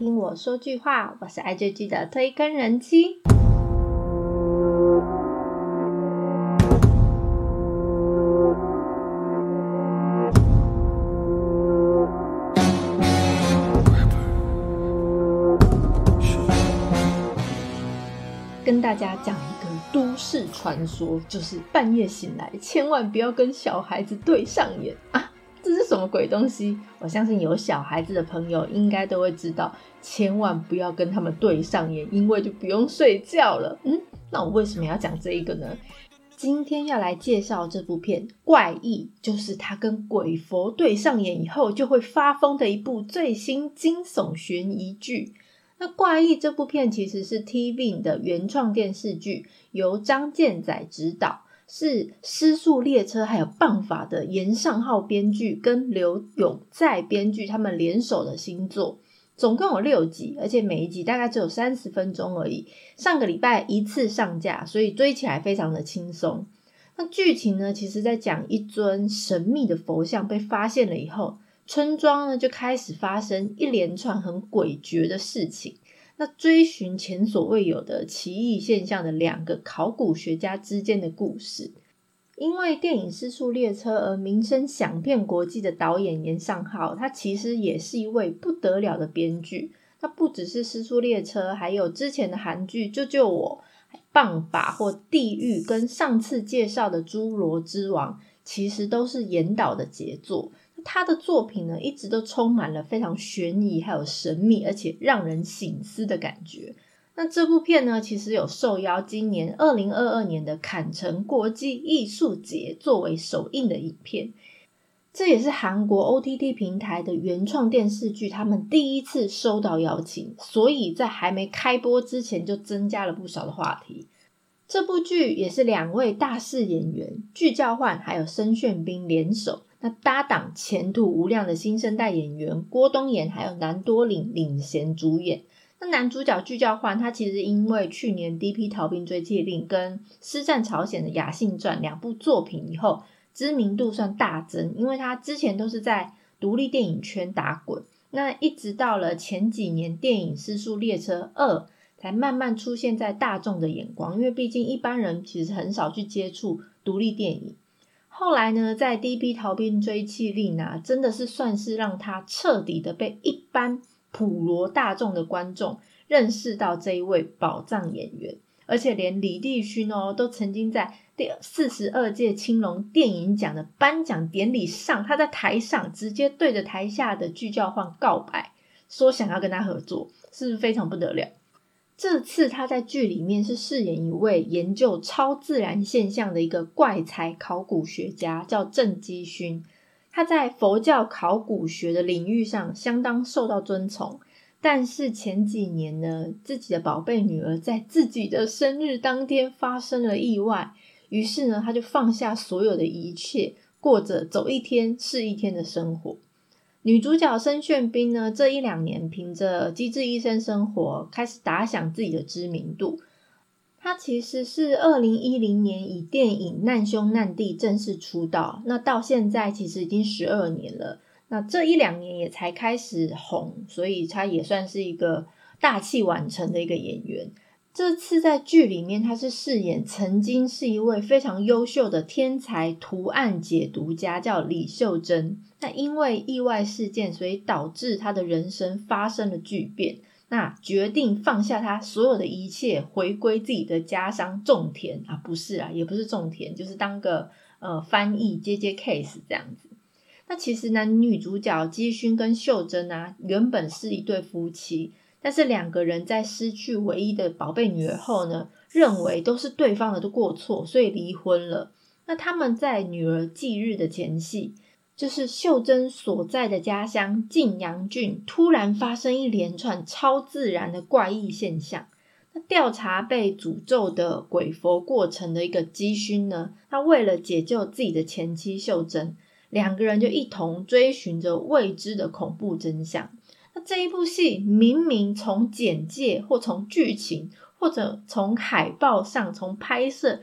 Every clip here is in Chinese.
听我说句话，我是爱追剧的推坑人妻。跟大家讲一个都市传说，就是半夜醒来千万不要跟小孩子对上眼啊！什么鬼东西？我相信有小孩子的朋友应该都会知道，千万不要跟他们对上眼，因为就不用睡觉了。嗯，那我为什么要讲这一个呢？今天要来介绍这部片《怪异》，就是他跟鬼佛对上眼以后就会发疯的一部最新惊悚悬疑剧。那《怪异》这部片其实是 TV 的原创电视剧，由张建仔执导，是《失速列车》还有《棒法》的严尚浩编剧跟刘永在编剧他们联手的新作，总共有六集，而且每一集大概只有三十分钟而已。上个礼拜一次上架，所以追起来非常的轻松。那剧情呢，其实在讲一尊神秘的佛像被发现了以后。村庄呢就开始发生一连串很诡谲的事情。那追寻前所未有的奇异现象的两个考古学家之间的故事，因为电影《失速列车》而名声响遍国际的导演严尚浩，他其实也是一位不得了的编剧。他不只是《失速列车》，还有之前的韩剧《救救我》、《棒法》或《地狱》，跟上次介绍的《侏罗之王》，其实都是严导的杰作。他的作品呢，一直都充满了非常悬疑、还有神秘，而且让人醒思的感觉。那这部片呢，其实有受邀今年二零二二年的坎城国际艺术节作为首映的影片。这也是韩国 OTT 平台的原创电视剧，他们第一次收到邀请，所以在还没开播之前就增加了不少的话题。这部剧也是两位大势演员具教焕还有申炫彬联手。那搭档前途无量的新生代演员郭东延还有南多岭领衔主演。那男主角具教焕，他其实因为去年《D.P. 逃兵追缉令》跟《师战朝鲜》的《雅信传》两部作品以后，知名度算大增。因为他之前都是在独立电影圈打滚，那一直到了前几年电影《失速列车二》才慢慢出现在大众的眼光。因为毕竟一般人其实很少去接触独立电影。后来呢，在《D.P. 逃兵追缉令》啊，真的是算是让他彻底的被一般普罗大众的观众认识到这一位宝藏演员，而且连李帝勋哦，都曾经在第四十二届青龙电影奖的颁奖典礼上，他在台上直接对着台下的巨教换告白，说想要跟他合作，是不是非常不得了？这次他在剧里面是饰演一位研究超自然现象的一个怪才考古学家，叫郑基勋。他在佛教考古学的领域上相当受到尊崇，但是前几年呢，自己的宝贝女儿在自己的生日当天发生了意外，于是呢，他就放下所有的一切，过着走一天是一天的生活。女主角申炫彬呢，这一两年凭着《机智医生生活》开始打响自己的知名度。她其实是二零一零年以电影《难兄难弟》正式出道，那到现在其实已经十二年了。那这一两年也才开始红，所以她也算是一个大器晚成的一个演员。这次在剧里面，她是饰演曾经是一位非常优秀的天才图案解读家，叫李秀珍。那因为意外事件，所以导致他的人生发生了巨变。那决定放下他所有的一切，回归自己的家乡种田啊，不是啊，也不是种田，就是当个呃翻译接接 case 这样子。那其实男女主角基勋跟秀珍啊，原本是一对夫妻，但是两个人在失去唯一的宝贝女儿后呢，认为都是对方的过错，所以离婚了。那他们在女儿忌日的前夕。就是秀珍所在的家乡晋阳郡，突然发生一连串超自然的怪异现象。那调查被诅咒的鬼佛过程的一个基勋呢，他为了解救自己的前妻秀珍，两个人就一同追寻着未知的恐怖真相。那这一部戏明明从简介或从剧情或者从海报上从拍摄，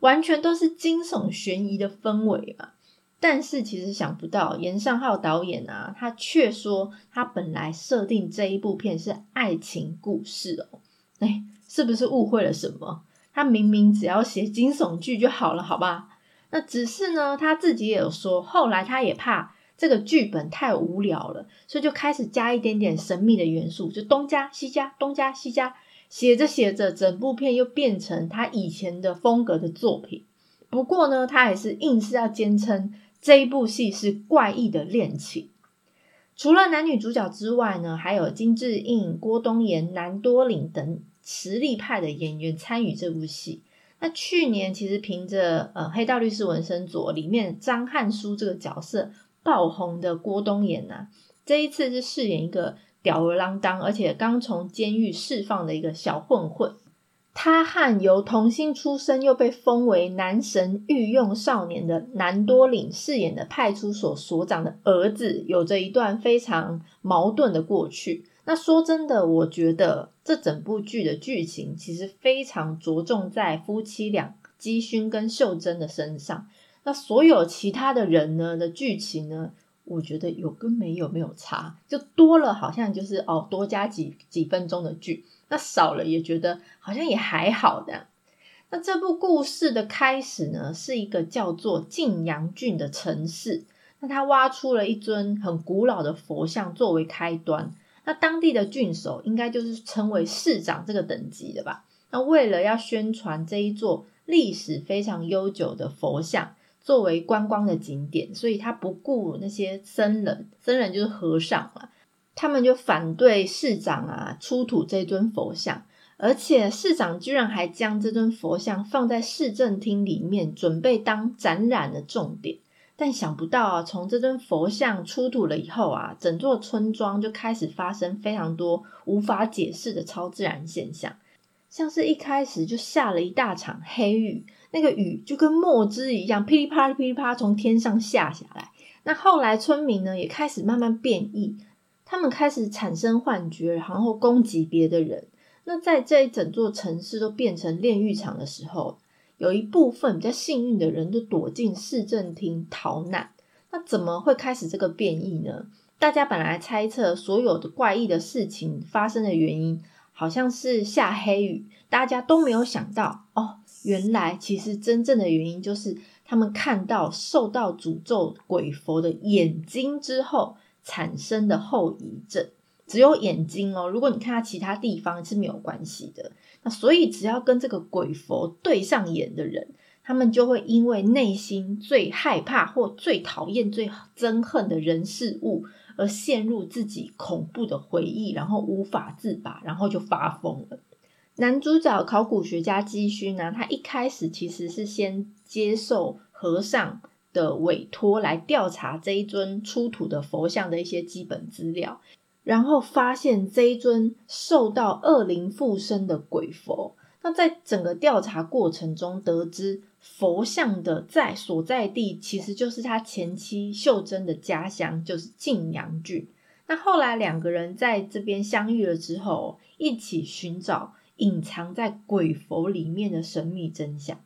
完全都是惊悚悬疑的氛围嘛。但是其实想不到，严尚浩导演啊，他却说他本来设定这一部片是爱情故事哦。哎，是不是误会了什么？他明明只要写惊悚剧就好了，好吧？那只是呢，他自己也有说，后来他也怕这个剧本太无聊了，所以就开始加一点点神秘的元素，就东加西加，东加西加，写着写着，整部片又变成他以前的风格的作品。不过呢，他还是硬是要坚称。这一部戏是怪异的恋情，除了男女主角之外呢，还有金智英、郭东延、南多岭等实力派的演员参与这部戏。那去年其实凭着呃《黑道律师文森佐》里面张汉书这个角色爆红的郭东延呐，这一次是饰演一个吊儿郎当，而且刚从监狱释放的一个小混混。他和由童星出身又被封为男神御用少年的南多岭饰演的派出所所长的儿子，有着一段非常矛盾的过去。那说真的，我觉得这整部剧的剧情其实非常着重在夫妻俩基勋跟秀珍的身上。那所有其他的人呢的剧情呢，我觉得有跟没有没有差，就多了好像就是哦多加几几分钟的剧。那少了也觉得好像也还好的。那这部故事的开始呢，是一个叫做晋阳郡的城市。那他挖出了一尊很古老的佛像作为开端。那当地的郡守应该就是称为市长这个等级的吧？那为了要宣传这一座历史非常悠久的佛像作为观光的景点，所以他不顾那些僧人，僧人就是和尚嘛。他们就反对市长啊出土这尊佛像，而且市长居然还将这尊佛像放在市政厅里面，准备当展览的重点。但想不到啊，从这尊佛像出土了以后啊，整座村庄就开始发生非常多无法解释的超自然现象，像是一开始就下了一大场黑雨，那个雨就跟墨汁一样，噼里啪啦噼里啪啦从天上下下来。那后来村民呢也开始慢慢变异。他们开始产生幻觉，然后攻击别的人。那在这一整座城市都变成炼狱场的时候，有一部分比较幸运的人都躲进市政厅逃难。那怎么会开始这个变异呢？大家本来猜测所有的怪异的事情发生的原因，好像是下黑雨，大家都没有想到哦，原来其实真正的原因就是他们看到受到诅咒鬼佛的眼睛之后。产生的后遗症只有眼睛哦，如果你看他其他地方是没有关系的。那所以只要跟这个鬼佛对上眼的人，他们就会因为内心最害怕或最讨厌、最憎恨的人事物而陷入自己恐怖的回忆，然后无法自拔，然后就发疯了。男主角考古学家基勋呢，他一开始其实是先接受和尚。的委托来调查这一尊出土的佛像的一些基本资料，然后发现这一尊受到恶灵附身的鬼佛。那在整个调查过程中，得知佛像的在所在地其实就是他前妻秀珍的家乡，就是晋阳郡。那后来两个人在这边相遇了之后，一起寻找隐藏在鬼佛里面的神秘真相。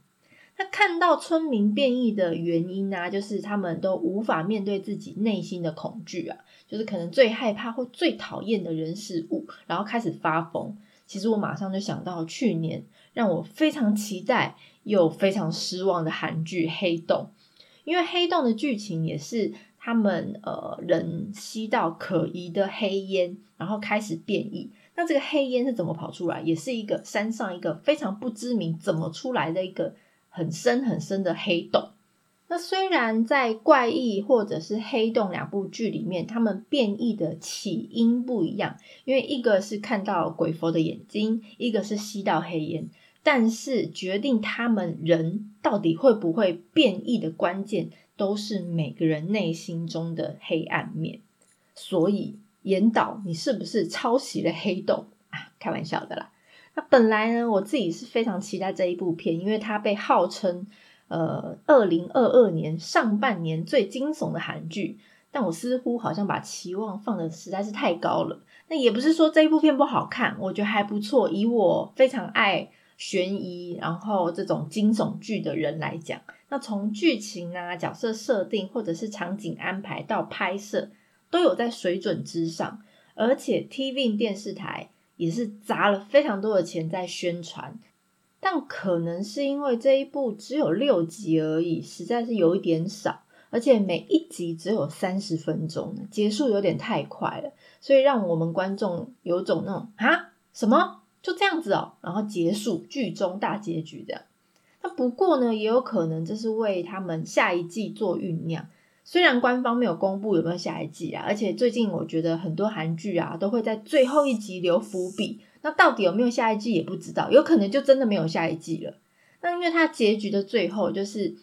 他看到村民变异的原因啊，就是他们都无法面对自己内心的恐惧啊，就是可能最害怕或最讨厌的人事物，然后开始发疯。其实我马上就想到去年让我非常期待又非常失望的韩剧《黑洞》，因为《黑洞》的剧情也是他们呃人吸到可疑的黑烟，然后开始变异。那这个黑烟是怎么跑出来？也是一个山上一个非常不知名怎么出来的一个。很深很深的黑洞。那虽然在怪异或者是黑洞两部剧里面，他们变异的起因不一样，因为一个是看到鬼佛的眼睛，一个是吸到黑烟。但是决定他们人到底会不会变异的关键，都是每个人内心中的黑暗面。所以，严导，你是不是抄袭了黑洞啊？开玩笑的啦。那本来呢，我自己是非常期待这一部片，因为它被号称呃二零二二年上半年最惊悚的韩剧。但我似乎好像把期望放的实在是太高了。那也不是说这一部片不好看，我觉得还不错。以我非常爱悬疑然后这种惊悚剧的人来讲，那从剧情啊、角色设定或者是场景安排到拍摄，都有在水准之上。而且 TV 电视台也是砸了非常多的钱在宣传，但可能是因为这一部只有六集而已，实在是有一点少，而且每一集只有三十分钟，结束有点太快了，所以让我们观众有种那种啊什么就这样子哦，然后结束剧中大结局这样。那不过呢，也有可能这是为他们下一季做酝酿。虽然官方没有公布有没有下一季啊，而且最近我觉得很多韩剧啊都会在最后一集留伏笔。那到底有没有下一季也不知道，有可能就真的没有下一季了。那因为它结局的最后就是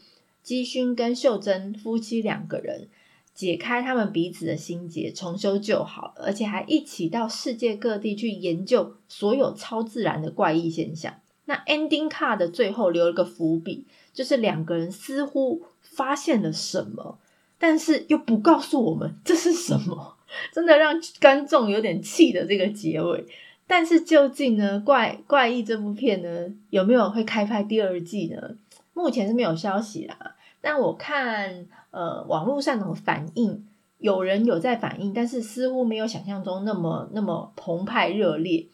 基勋跟秀珍夫妻两个人解开他们彼此的心结，重修旧好，而且还一起到世界各地去研究所有超自然的怪异现象。那 ending card 的最后留了个伏笔，就是两个人似乎发现了什么，但是又不告诉我们这是什么，真的让观众有点气的这个结尾。但是究竟呢，怪怪异这部片呢，有没有会开拍第二季呢？目前是没有消息啦。但我看呃网络上的反应，有人有在反应，但是似乎没有想象中那么那么澎湃热烈。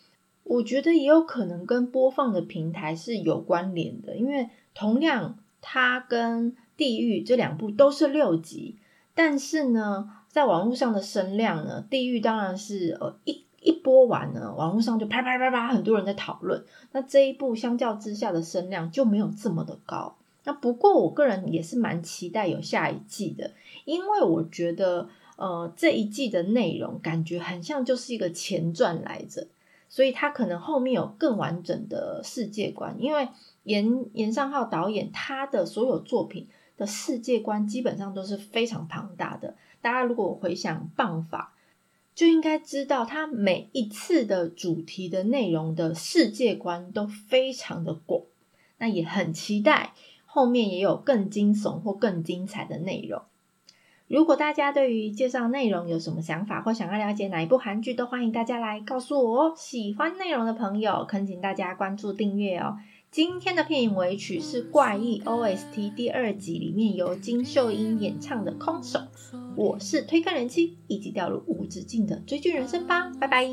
我觉得也有可能跟播放的平台是有关联的，因为同样它跟《地狱》这两部都是六集，但是呢，在网络上的声量呢，《地狱》当然是呃一一播完呢，网络上就啪啪啪啪很多人在讨论，那这一部相较之下的声量就没有这么的高。那不过我个人也是蛮期待有下一季的，因为我觉得呃这一季的内容感觉很像就是一个前传来着。所以他可能后面有更完整的世界观，因为严严尚浩导演他的所有作品的世界观基本上都是非常庞大的。大家如果回想《棒法》，就应该知道他每一次的主题的内容的世界观都非常的广。那也很期待后面也有更惊悚或更精彩的内容。如果大家对于介绍内容有什么想法，或想要了解哪一部韩剧，都欢迎大家来告诉我哦。喜欢内容的朋友，恳请大家关注订阅哦。今天的片影尾曲是《怪异 OST》第二集里面由金秀英演唱的《空手》。我是推开人妻，一起掉入无止境的追剧人生吧，拜拜。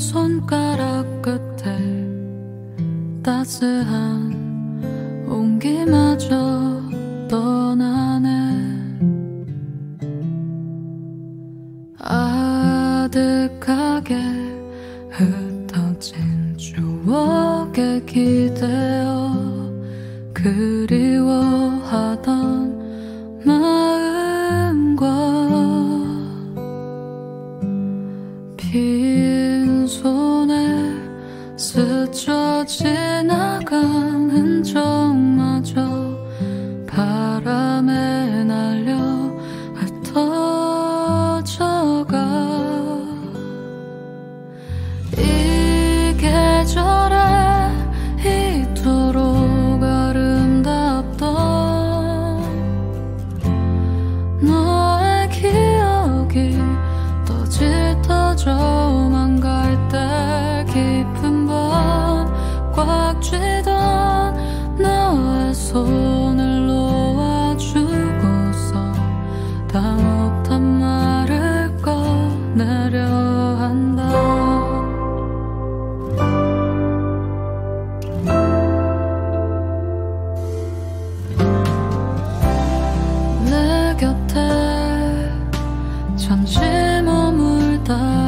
손가락 끝에 따스한 빈손에 스쳐 지나가 짙어져만 갈때 깊은 꽉 쥐던 너의 손을 놓아주고서 다 못한 말을 꺼내려 한다. 내 곁에 잠시 머물다